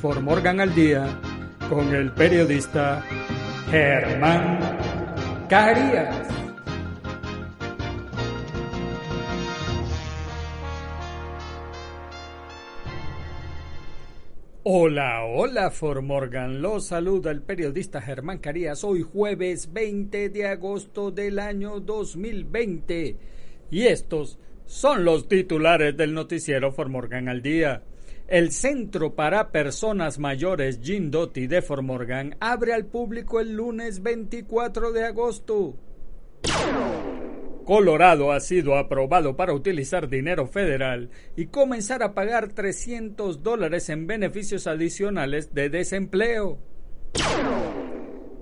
For Morgan al Día con el periodista Germán Carías. Hola, hola For Morgan, los saluda el periodista Germán Carías hoy jueves 20 de agosto del año 2020 y estos son los titulares del noticiero For Morgan al día. El Centro para Personas Mayores Jim Doty de Morgan abre al público el lunes 24 de agosto. Colorado ha sido aprobado para utilizar dinero federal y comenzar a pagar 300 dólares en beneficios adicionales de desempleo.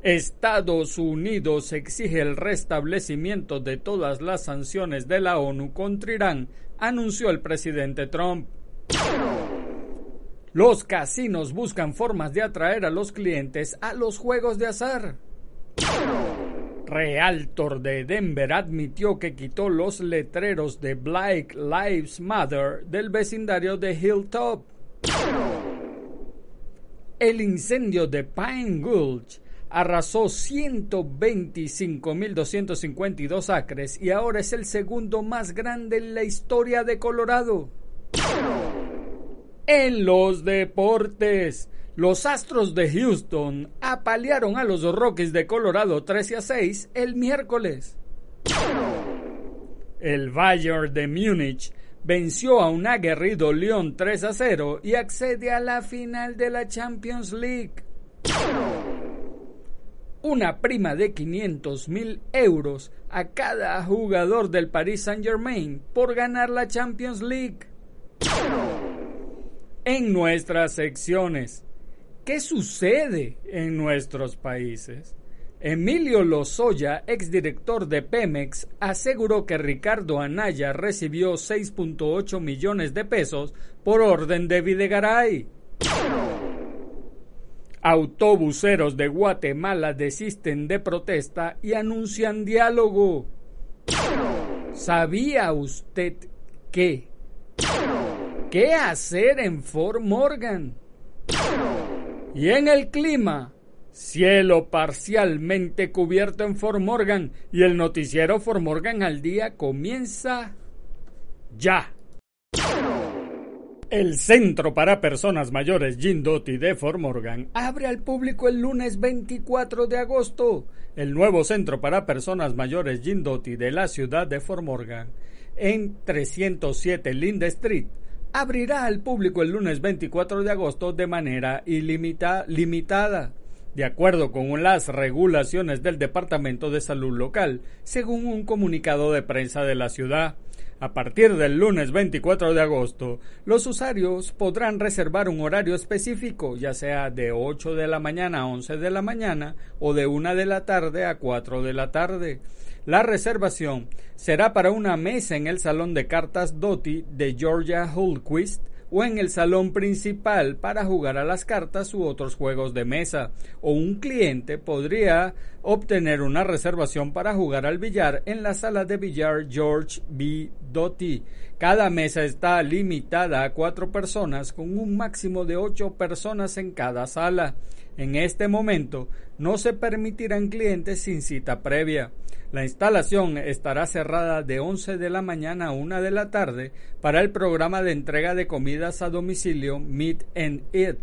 Estados Unidos exige el restablecimiento de todas las sanciones de la ONU contra Irán, anunció el presidente Trump. Los casinos buscan formas de atraer a los clientes a los juegos de azar. Realtor de Denver admitió que quitó los letreros de Black Lives Matter del vecindario de Hilltop. El incendio de Pine Gulch arrasó 125.252 acres y ahora es el segundo más grande en la historia de Colorado. En los deportes, los Astros de Houston apalearon a los Rockies de Colorado 13 a 6 el miércoles. El Bayern de Múnich venció a un aguerrido León 3 a 0 y accede a la final de la Champions League. Una prima de 500 mil euros a cada jugador del Paris Saint Germain por ganar la Champions League. En nuestras secciones, ¿Qué sucede en nuestros países? Emilio Lozoya, exdirector de Pemex, aseguró que Ricardo Anaya recibió 6.8 millones de pesos por orden de Videgaray. Autobuseros de Guatemala desisten de protesta y anuncian diálogo. ¿Sabía usted qué? ¿Qué hacer en Fort Morgan? Y en el clima, cielo parcialmente cubierto en Fort Morgan y el noticiero Fort Morgan al día comienza ya. El Centro para Personas Mayores Jim Doty de Fort Morgan abre al público el lunes 24 de agosto. El nuevo Centro para Personas Mayores Jim Doty de la ciudad de Fort Morgan en 307 Linda Street abrirá al público el lunes 24 de agosto de manera ilimitada, de acuerdo con las regulaciones del Departamento de Salud local, según un comunicado de prensa de la ciudad. A partir del lunes 24 de agosto, los usuarios podrán reservar un horario específico, ya sea de 8 de la mañana a 11 de la mañana o de 1 de la tarde a 4 de la tarde. La reservación será para una mesa en el salón de cartas Doty de Georgia Hultquist o en el salón principal para jugar a las cartas u otros juegos de mesa, o un cliente podría obtener una reservación para jugar al billar en la sala de billar George B. Doty. Cada mesa está limitada a cuatro personas con un máximo de ocho personas en cada sala. En este momento no se permitirán clientes sin cita previa. La instalación estará cerrada de 11 de la mañana a 1 de la tarde para el programa de entrega de comidas a domicilio Meet and Eat.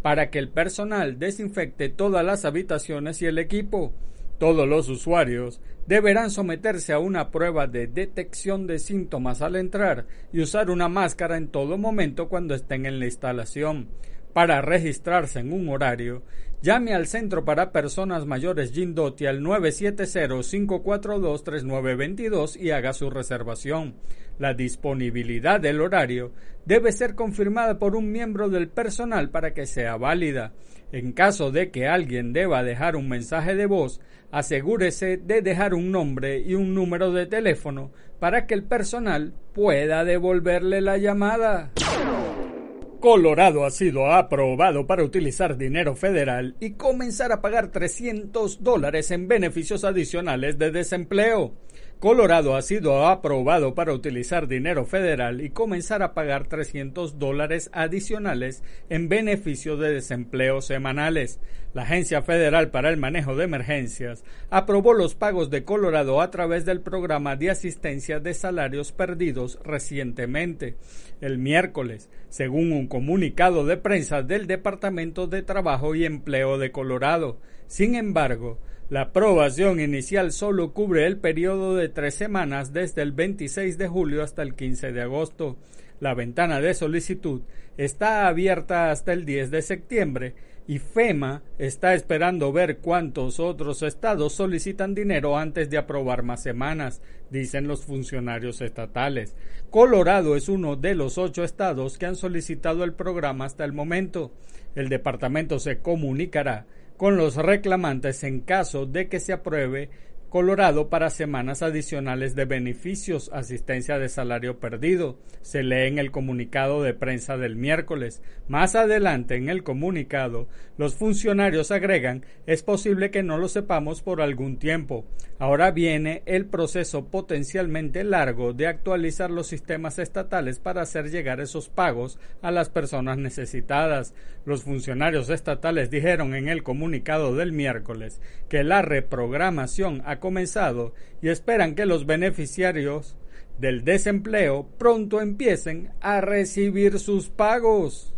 para que el personal desinfecte todas las habitaciones y el equipo. Todos los usuarios deberán someterse a una prueba de detección de síntomas al entrar y usar una máscara en todo momento cuando estén en la instalación. Para registrarse en un horario, llame al Centro para Personas Mayores Gindoti al 970-542-3922 y haga su reservación. La disponibilidad del horario debe ser confirmada por un miembro del personal para que sea válida. En caso de que alguien deba dejar un mensaje de voz, asegúrese de dejar un nombre y un número de teléfono para que el personal pueda devolverle la llamada. Colorado ha sido aprobado para utilizar dinero federal y comenzar a pagar 300 dólares en beneficios adicionales de desempleo. Colorado ha sido aprobado para utilizar dinero federal y comenzar a pagar 300 dólares adicionales en beneficio de desempleo semanales. La Agencia Federal para el Manejo de Emergencias aprobó los pagos de Colorado a través del programa de asistencia de salarios perdidos recientemente, el miércoles, según un comunicado de prensa del Departamento de Trabajo y Empleo de Colorado. Sin embargo, la aprobación inicial solo cubre el periodo de tres semanas desde el 26 de julio hasta el 15 de agosto. La ventana de solicitud está abierta hasta el 10 de septiembre y FEMA está esperando ver cuántos otros estados solicitan dinero antes de aprobar más semanas, dicen los funcionarios estatales. Colorado es uno de los ocho estados que han solicitado el programa hasta el momento. El departamento se comunicará con los reclamantes en caso de que se apruebe Colorado para semanas adicionales de beneficios, asistencia de salario perdido. Se lee en el comunicado de prensa del miércoles. Más adelante en el comunicado, los funcionarios agregan es posible que no lo sepamos por algún tiempo. Ahora viene el proceso potencialmente largo de actualizar los sistemas estatales para hacer llegar esos pagos a las personas necesitadas. Los funcionarios estatales dijeron en el comunicado del miércoles que la reprogramación comenzado y esperan que los beneficiarios del desempleo pronto empiecen a recibir sus pagos.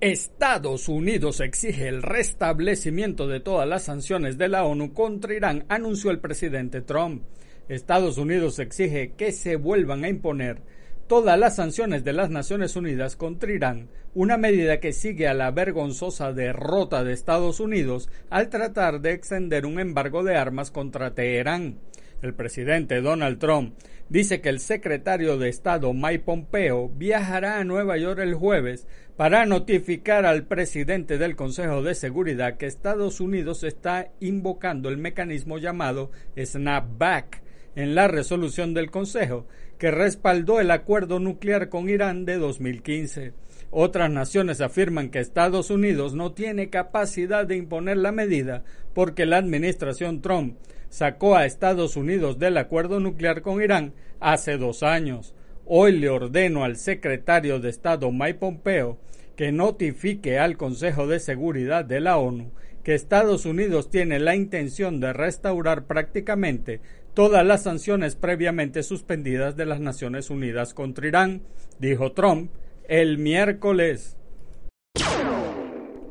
Estados Unidos exige el restablecimiento de todas las sanciones de la ONU contra Irán, anunció el presidente Trump. Estados Unidos exige que se vuelvan a imponer todas las sanciones de las Naciones Unidas contra Irán, una medida que sigue a la vergonzosa derrota de Estados Unidos al tratar de extender un embargo de armas contra Teherán. El presidente Donald Trump dice que el secretario de Estado Mike Pompeo viajará a Nueva York el jueves para notificar al presidente del Consejo de Seguridad que Estados Unidos está invocando el mecanismo llamado Snapback en la resolución del Consejo que respaldó el acuerdo nuclear con Irán de 2015. Otras naciones afirman que Estados Unidos no tiene capacidad de imponer la medida porque la administración Trump sacó a Estados Unidos del acuerdo nuclear con Irán hace dos años. Hoy le ordeno al secretario de Estado Mike Pompeo que notifique al Consejo de Seguridad de la ONU que Estados Unidos tiene la intención de restaurar prácticamente todas las sanciones previamente suspendidas de las Naciones Unidas contra Irán, dijo Trump el miércoles.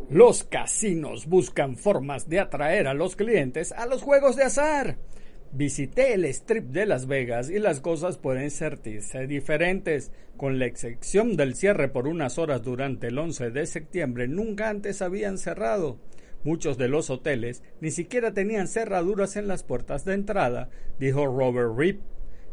Los casinos buscan formas de atraer a los clientes a los juegos de azar. Visité el strip de Las Vegas y las cosas pueden sentirse diferentes. Con la excepción del cierre por unas horas durante el 11 de septiembre, nunca antes habían cerrado. Muchos de los hoteles ni siquiera tenían cerraduras en las puertas de entrada, dijo Robert Rip.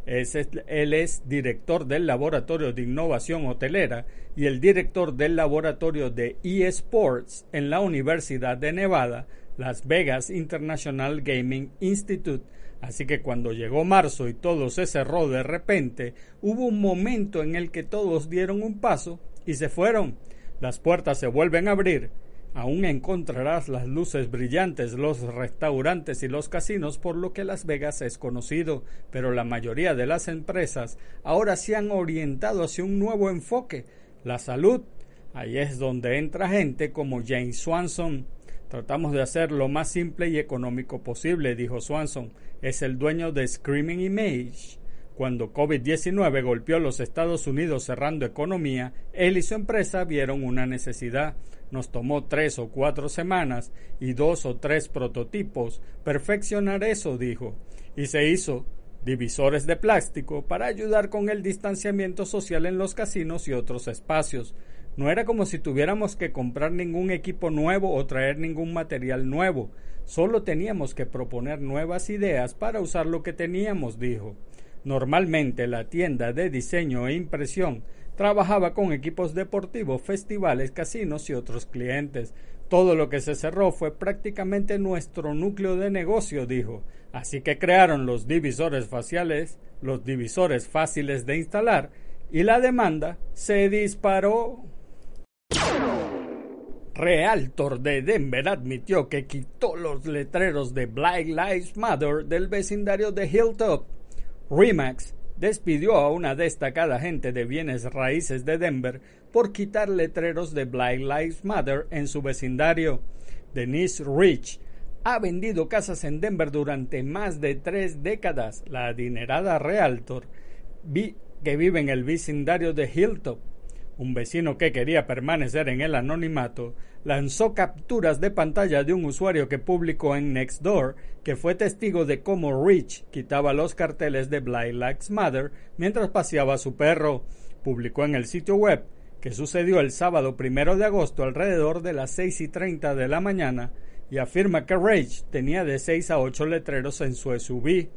él es director del Laboratorio de Innovación Hotelera y el director del Laboratorio de eSports en la Universidad de Nevada, Las Vegas International Gaming Institute. Así que cuando llegó marzo y todo se cerró de repente, hubo un momento en el que todos dieron un paso y se fueron. Las puertas se vuelven a abrir Aún encontrarás las luces brillantes, los restaurantes y los casinos por lo que Las Vegas es conocido, pero la mayoría de las empresas ahora se han orientado hacia un nuevo enfoque, la salud. Ahí es donde entra gente como James Swanson. Tratamos de hacer lo más simple y económico posible, dijo Swanson. Es el dueño de Screaming Image Cuando COVID-19 golpeó los Estados Unidos cerrando economía, él y su empresa vieron una necesidad. Nos tomó tres o cuatro semanas y dos o tres prototipos perfeccionar eso, dijo. Y se hizo divisores de plástico para ayudar con el distanciamiento social en los casinos y otros espacios. No era como si tuviéramos que comprar ningún equipo nuevo o traer ningún material nuevo. Solo teníamos que proponer nuevas ideas para usar lo que teníamos, dijo. Normalmente la tienda de diseño e impresión trabajaba con equipos deportivos, festivales, casinos y otros clientes. Todo lo que se cerró fue prácticamente nuestro núcleo de negocio, dijo. Así que crearon los divisores faciales, los divisores fáciles de instalar, y la demanda se disparó. Realtor de Denver admitió que quitó los letreros de Black Lives Matter del vecindario de Hilltop. Remax despidió a una destacada agente de bienes raíces de Denver por quitar letreros de Black Lives Matter en su vecindario. Denise Rich ha vendido casas en Denver durante más de tres décadas. La adinerada Realtor que vive en el vecindario de Hilltop un vecino que quería permanecer en el anonimato lanzó capturas de pantalla de un usuario que publicó en Nextdoor que fue testigo de cómo Rich quitaba los carteles de Black Lives Matter mientras paseaba a su perro. Publicó en el sitio web que sucedió el sábado primero de agosto alrededor de las seis y treinta de la mañana y afirma que Rich tenía de seis a ocho letreros en su SUV.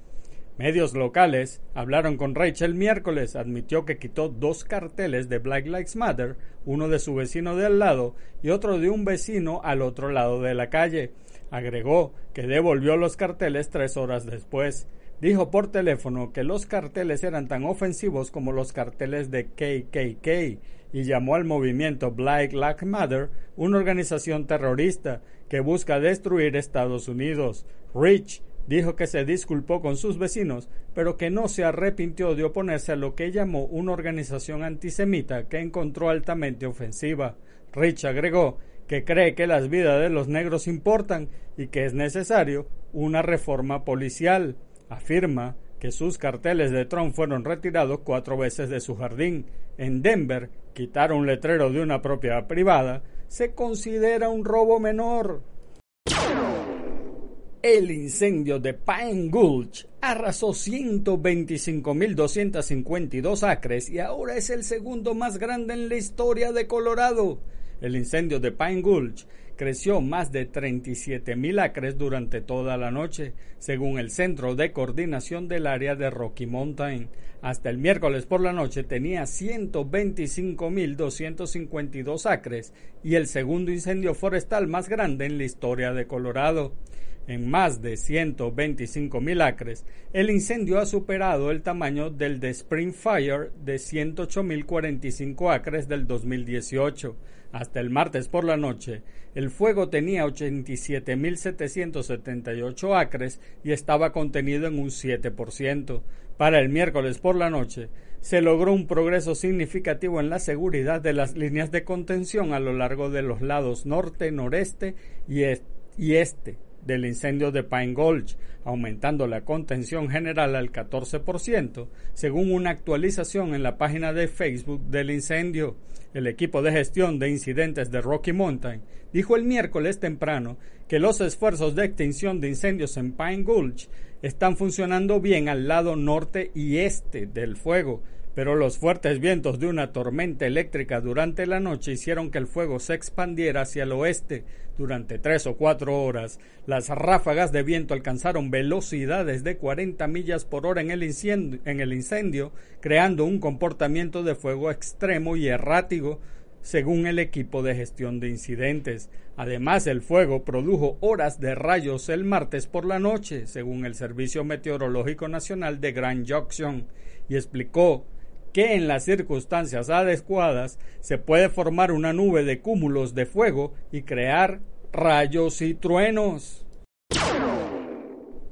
Medios locales hablaron con Rachel miércoles, admitió que quitó dos carteles de Black Lives Matter, uno de su vecino de al lado y otro de un vecino al otro lado de la calle. Agregó que devolvió los carteles tres horas después. Dijo por teléfono que los carteles eran tan ofensivos como los carteles de KKK y llamó al movimiento Black Lives Matter una organización terrorista que busca destruir Estados Unidos. Rich Dijo que se disculpó con sus vecinos, pero que no se arrepintió de oponerse a lo que llamó una organización antisemita que encontró altamente ofensiva. Rich agregó que cree que las vidas de los negros importan y que es necesario una reforma policial. Afirma que sus carteles de Trump fueron retirados cuatro veces de su jardín. En Denver, quitar un letrero de una propiedad privada se considera un robo menor. El incendio de Pine Gulch arrasó 125.252 acres y ahora es el segundo más grande en la historia de Colorado. El incendio de Pine Gulch creció más de 37.000 acres durante toda la noche, según el Centro de Coordinación del Área de Rocky Mountain. Hasta el miércoles por la noche tenía 125.252 acres y el segundo incendio forestal más grande en la historia de Colorado en más de 125 mil acres, el incendio ha superado el tamaño del de Spring Fire de 108.045 acres del 2018. Hasta el martes por la noche, el fuego tenía 87.778 acres y estaba contenido en un 7%. Para el miércoles por la noche, se logró un progreso significativo en la seguridad de las líneas de contención a lo largo de los lados norte, noreste y este del incendio de Pine Gulch, aumentando la contención general al 14%, según una actualización en la página de Facebook del incendio. El equipo de gestión de incidentes de Rocky Mountain dijo el miércoles temprano que los esfuerzos de extinción de incendios en Pine Gulch están funcionando bien al lado norte y este del fuego, pero los fuertes vientos de una tormenta eléctrica durante la noche hicieron que el fuego se expandiera hacia el oeste durante tres o cuatro horas. Las ráfagas de viento alcanzaron velocidades de 40 millas por hora en el, incendio, creando un comportamiento de fuego extremo y errático, según el equipo de gestión de incidentes. Además, el fuego produjo horas de rayos el martes por la noche, según el Servicio Meteorológico Nacional de Grand Junction, y explicó que en las circunstancias adecuadas se puede formar una nube de cúmulos de fuego y crear rayos y truenos.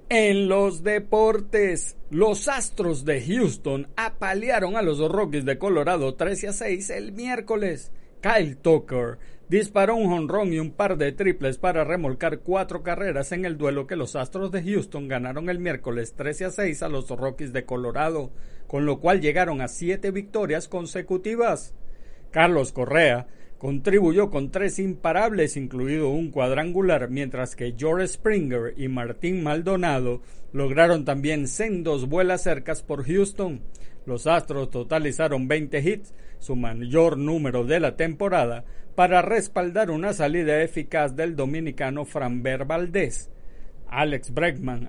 En los deportes, los Astros de Houston apalearon a los Rockies de Colorado 13 a 6 el miércoles Kyle Tucker disparó un jonrón y un par de triples para remolcar cuatro carreras en el duelo que los Astros de Houston ganaron el miércoles 13 a 6 a los Rockies de Colorado, con lo cual llegaron a siete victorias consecutivas. Carlos Correa contribuyó con tres imparables, incluido un cuadrangular, mientras que George Springer y Martín Maldonado lograron también sendos vuelas cercas por Houston. Los Astros totalizaron 20 hits, su mayor número de la temporada, para respaldar una salida eficaz del dominicano Franber Valdés. Alex Bregman,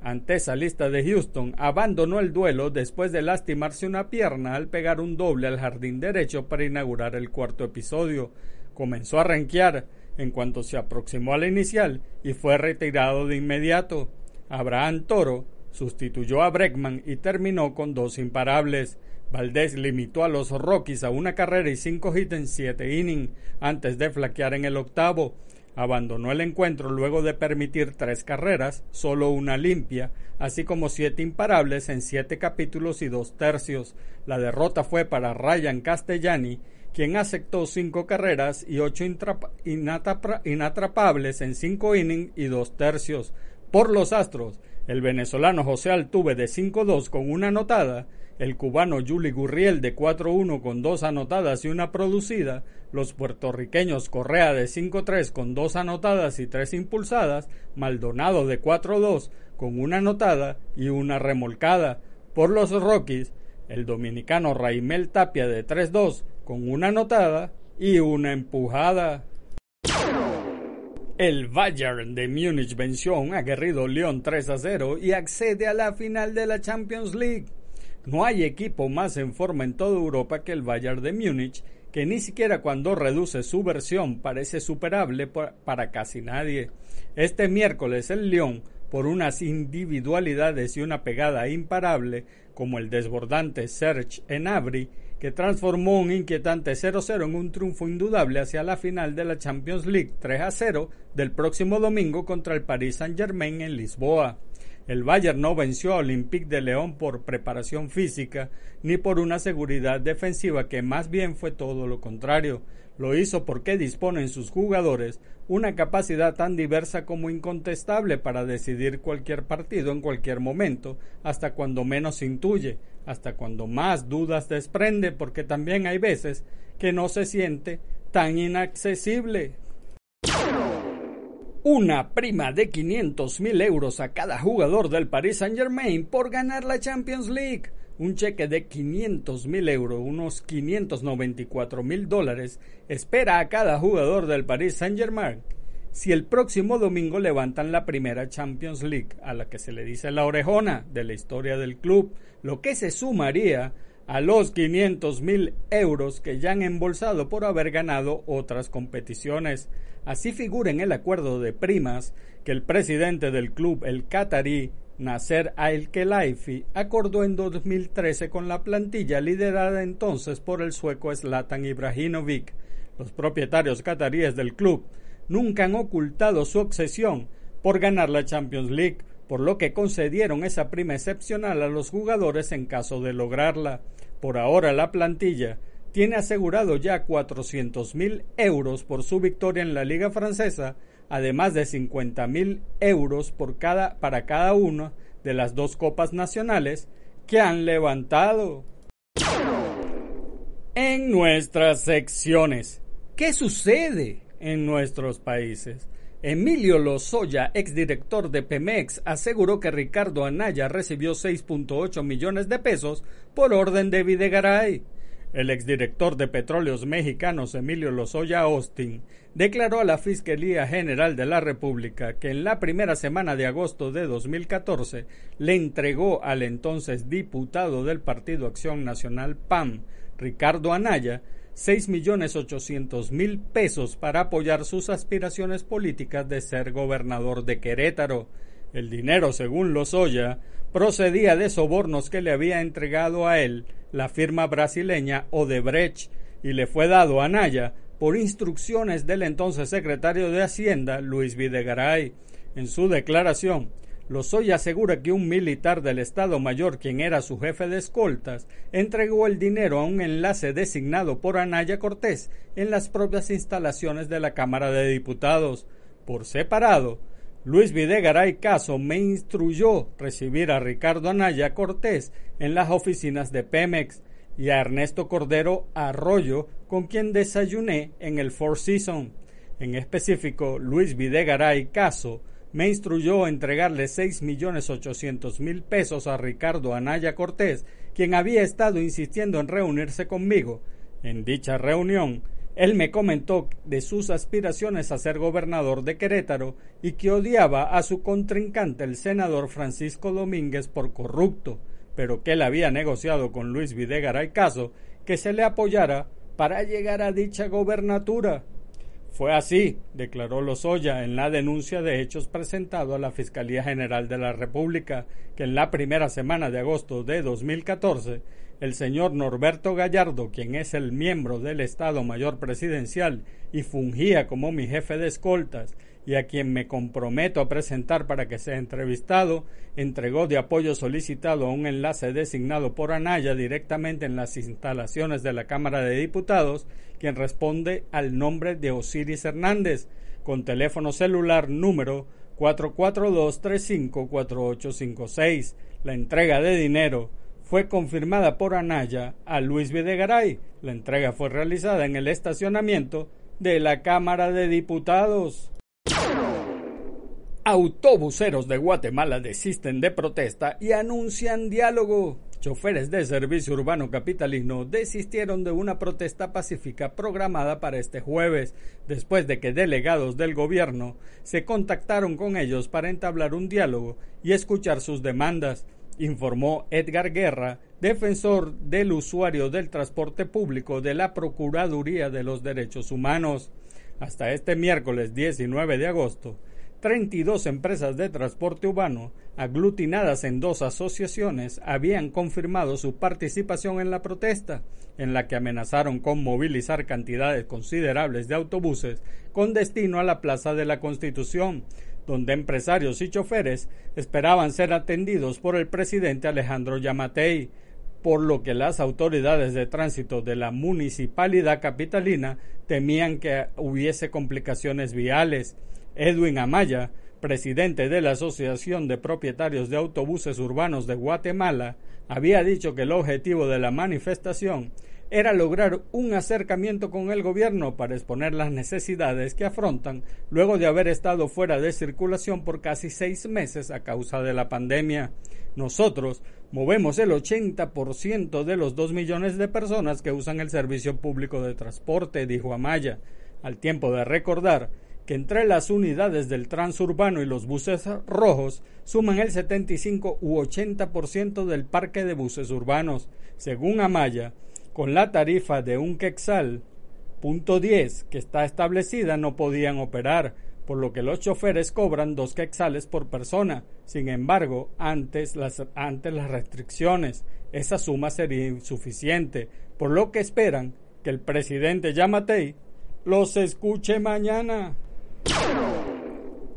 lista de Houston, abandonó el duelo después de lastimarse una pierna al pegar un doble al jardín derecho para inaugurar el cuarto episodio. Comenzó a ranquear en cuanto se aproximó a la inicial y fue retirado de inmediato. Abraham Toro sustituyó a Bregman y terminó con dos imparables. Valdés limitó a los Rockies a una carrera y cinco hits en siete innings antes de flaquear en el octavo. Abandonó el encuentro luego de permitir tres carreras, solo una limpia, así como siete imparables en siete capítulos y dos tercios. La derrota fue para Ryan Castellani, quien aceptó cinco carreras y ocho inatrapables en cinco innings y dos tercios. Por los Astros, el venezolano José Altuve de 5-2 con una anotada, el cubano Juli Gurriel de 4-1 con dos anotadas y una producida, los puertorriqueños Correa de 5-3 con dos anotadas y tres impulsadas, Maldonado de 4-2 con una anotada y una remolcada. Por los Rockies, el dominicano Raimel Tapia de 3-2 con una anotada y una empujada. El Bayern de Múnich venció a un aguerrido León 3 a 0 y accede a la final de la Champions League. No hay equipo más en forma en toda Europa que el Bayern de Múnich, que ni siquiera cuando reduce su versión parece superable para casi nadie. Este miércoles el Lyon, por unas individualidades y una pegada imparable, como el desbordante Serge Enabri, que transformó un inquietante 0-0 en un triunfo indudable hacia la final de la Champions League 3-0 del próximo domingo contra el Paris Saint-Germain en Lisboa. El Bayern no venció a Olympique de León por preparación física ni por una seguridad defensiva que más bien fue todo lo contrario. Lo hizo porque disponen sus jugadores una capacidad tan diversa como incontestable para decidir cualquier partido en cualquier momento, hasta cuando menos intuye, hasta cuando más dudas desprende, porque también hay veces que no se siente tan inaccesible una prima de 500 mil euros a cada jugador del Paris Saint Germain por ganar la Champions League. Un cheque de 500 mil euros, unos 594 mil dólares, espera a cada jugador del Paris Saint Germain si el próximo domingo levantan la primera Champions League, a la que se le dice la orejona de la historia del club, lo que se sumaría a los 500 mil euros que ya han embolsado por haber ganado otras competiciones. Así figura en el acuerdo de primas que el presidente del club, el qatarí Nasser Al-Khelaifi, acordó en 2013 con la plantilla liderada entonces por el sueco Zlatan Ibrahimovic. Los propietarios cataríes del club nunca han ocultado su obsesión por ganar la Champions League, por lo que concedieron esa prima excepcional a los jugadores en caso de lograrla. Por ahora la plantilla tiene asegurado ya 400 mil euros por su victoria en la Liga Francesa, además de 50 mil euros por cada, para cada una de las dos copas nacionales que han levantado. En nuestras secciones, ¿qué sucede en nuestros países? Emilio Lozoya, exdirector de Pemex, aseguró que Ricardo Anaya recibió 6.8 millones de pesos por orden de Videgaray. El exdirector de Petróleos Mexicanos, Emilio Lozoya Austin, declaró a la Fiscalía General de la República que en la primera semana de agosto de 2014 le entregó al entonces diputado del Partido Acción Nacional PAM, Ricardo Anaya, 6.800.000 pesos para apoyar sus aspiraciones políticas de ser gobernador de Querétaro. El dinero, según Lozoya, procedía de sobornos que le había entregado a él la firma brasileña Odebrecht y le fue dado a Naya por instrucciones del entonces secretario de Hacienda Luis Videgaray. En su declaración, Lozoya asegura que un militar del Estado Mayor, quien era su jefe de escoltas, entregó el dinero a un enlace designado por Anaya Cortés en las propias instalaciones de la Cámara de Diputados. Por separado, Luis Videgaray Caso me instruyó recibir a Ricardo Anaya Cortés en las oficinas de Pemex y a Ernesto Cordero Arroyo, con quien desayuné en el Four Seasons. En específico, Luis Videgaray Caso me instruyó entregarle seis millones ochocientos mil pesos a Ricardo Anaya Cortés, quien había estado insistiendo en reunirse conmigo. En dicha reunión, él me comentó de sus aspiraciones a ser gobernador de Querétaro y que odiaba a su contrincante el senador Francisco Domínguez por corrupto, pero que él había negociado con Luis Videgaray Caso que se le apoyara para llegar a dicha gobernatura. Fue así, declaró Lozoya en la denuncia de hechos presentado a la Fiscalía General de la República, que en la primera semana de agosto de 2014, el señor Norberto Gallardo, quien es el miembro del Estado Mayor Presidencial y fungía como mi jefe de escoltas, y a quien me comprometo a presentar para que sea entrevistado, entregó de apoyo solicitado a un enlace designado por Anaya directamente en las instalaciones de la Cámara de Diputados, quien responde al nombre de Osiris Hernández, con teléfono celular número 442-354856. La entrega de dinero fue confirmada por Anaya a Luis Videgaray. La entrega fue realizada en el estacionamiento de la Cámara de Diputados. Autobuseros de Guatemala desisten de protesta y anuncian diálogo. Choferes de servicio urbano capitalino desistieron de una protesta pacífica programada para este jueves, después de que delegados del gobierno se contactaron con ellos para entablar un diálogo y escuchar sus demandas, informó Edgar Guerra, defensor del usuario del transporte público de la Procuraduría de los Derechos Humanos. Hasta este miércoles 19 de agosto, 32 empresas de transporte urbano, aglutinadas en dos asociaciones, habían confirmado su participación en la protesta, en la que amenazaron con movilizar cantidades considerables de autobuses con destino a la Plaza de la Constitución, donde empresarios y choferes esperaban ser atendidos por el presidente Alejandro Yamatei, por lo que las autoridades de tránsito de la municipalidad capitalina temían que hubiese complicaciones viales. Edwin Amaya, presidente de la Asociación de Propietarios de Autobuses Urbanos de Guatemala, había dicho que el objetivo de la manifestación era lograr un acercamiento con el gobierno para exponer las necesidades que afrontan luego de haber estado fuera de circulación por casi seis meses a causa de la pandemia. Nosotros movemos el 80% de los dos millones de personas que usan el servicio público de transporte, dijo Amaya, al tiempo de recordar que entre las unidades del transurbano y los buses rojos suman el 75 u 80% del parque de buses urbanos. Según Amaya, con la tarifa de un quexal, punto 10, que está establecida, no podían operar, por lo que los choferes cobran dos quexales por persona. Sin embargo, antes las, antes las restricciones, esa suma sería insuficiente, por lo que esperan que el presidente Yamatei los escuche mañana.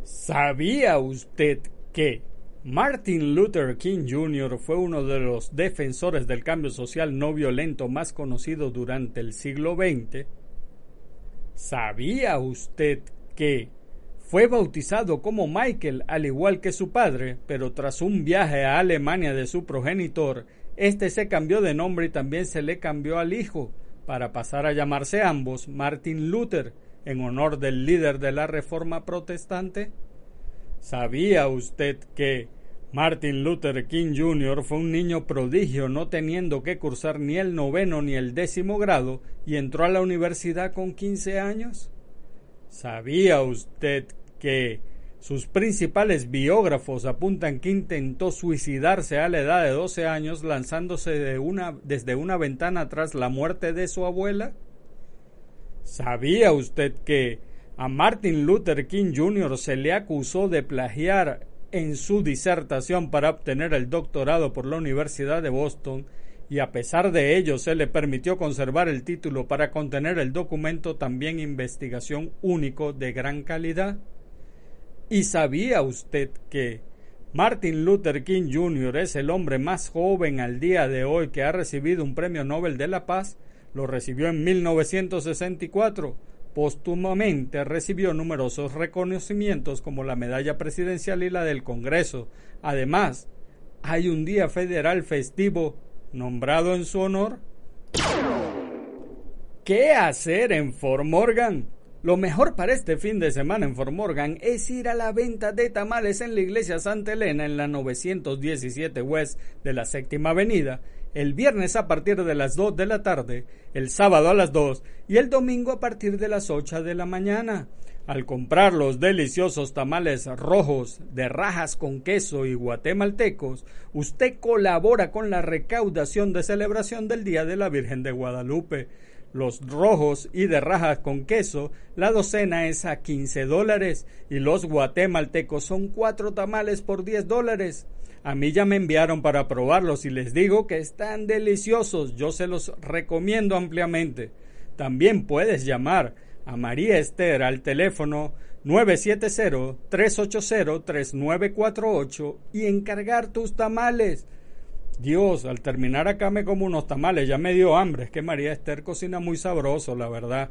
¿Sabía usted que Martin Luther King Jr. fue uno de los defensores del cambio social no violento más conocido durante el siglo XX? ¿Sabía usted que fue bautizado como Michael al igual que su padre, pero tras un viaje a Alemania de su progenitor, este se cambió de nombre y también se le cambió al hijo, para pasar a llamarse ambos Martin Luther, en honor del líder de la Reforma Protestante? ¿Sabía usted que Martin Luther King Jr. fue un niño prodigio no teniendo que cursar ni el noveno ni el décimo grado y entró a la universidad con 15 años? ¿Sabía usted que sus principales biógrafos apuntan que intentó suicidarse a la edad de 12 años lanzándose de una, desde una ventana tras la muerte de su abuela? ¿Sabía usted que a Martin Luther King Jr. se le acusó de plagiar en su disertación para obtener el doctorado por la Universidad de Boston y a pesar de ello se le permitió conservar el título para contener el documento también investigación único de gran calidad? ¿Y sabía usted que Martin Luther King Jr. es el hombre más joven al día de hoy que ha recibido un premio Nobel de la Paz. Lo recibió en 1964. Póstumamente recibió numerosos reconocimientos como la medalla presidencial y la del Congreso. Además, hay un día federal festivo nombrado en su honor. ¿Qué hacer en Fort Morgan? Lo mejor para este fin de semana en Fort Morgan es ir a la venta de tamales en la iglesia Santa Elena en la 917 West de la Séptima Avenida, el viernes a partir de las 2 de la tarde, el sábado a las 2 y el domingo a partir de las 8 de la mañana. Al comprar los deliciosos tamales rojos de rajas con queso y guatemaltecos, usted colabora con la recaudación de celebración del Día de la Virgen de Guadalupe los rojos y de rajas con queso, la docena es a 15 dólares y los guatemaltecos son cuatro tamales por 10 dólares. A mí ya me enviaron para probarlos y les digo que están deliciosos, yo se los recomiendo ampliamente. También puedes llamar a María Esther al teléfono 970-380-3948 y encargar tus tamales. Dios, al terminar acá me como unos tamales, ya me dio hambre, es que María Esther cocina muy sabroso, la verdad.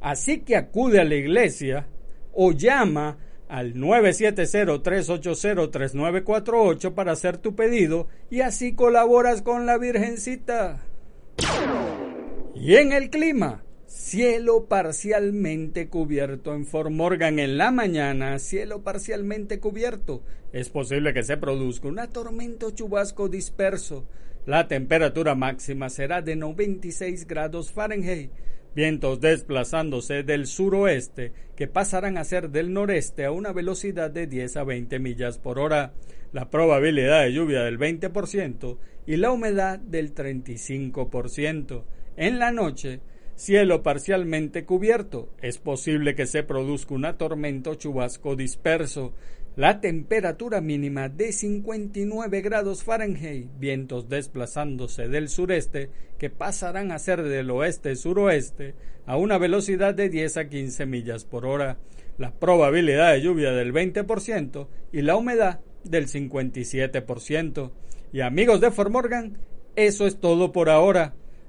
Así que acude a la iglesia o llama al 970-380-3948 para hacer tu pedido y así colaboras con la Virgencita. Y en el clima, Cielo parcialmente cubierto en Fort Morgan en la mañana, cielo parcialmente cubierto. Es posible que se produzca una tormenta o chubasco disperso. La temperatura máxima será de 96 grados Fahrenheit. Vientos desplazándose del suroeste que pasarán a ser del noreste a una velocidad de 10 a 20 millas por hora. La probabilidad de lluvia del 20% y la humedad del 35%. En la noche, Cielo parcialmente cubierto. Es posible que se produzca una tormenta o chubasco disperso. La temperatura mínima de 59 grados Fahrenheit, vientos desplazándose del sureste que pasarán a ser del oeste-suroeste a una velocidad de 10 a 15 millas por hora, la probabilidad de lluvia del 20% y la humedad del 57%. Y amigos de Formorgan, eso es todo por ahora.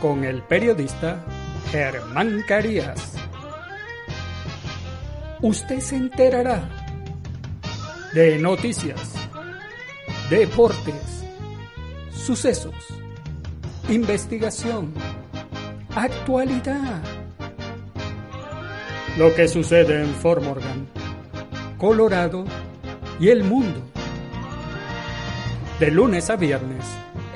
con el periodista Germán Carías. Usted se enterará de noticias, deportes, sucesos, investigación, actualidad. Lo que sucede en Fort Morgan, Colorado y el mundo. De lunes a viernes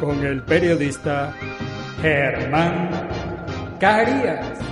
con el periodista Germán Carías.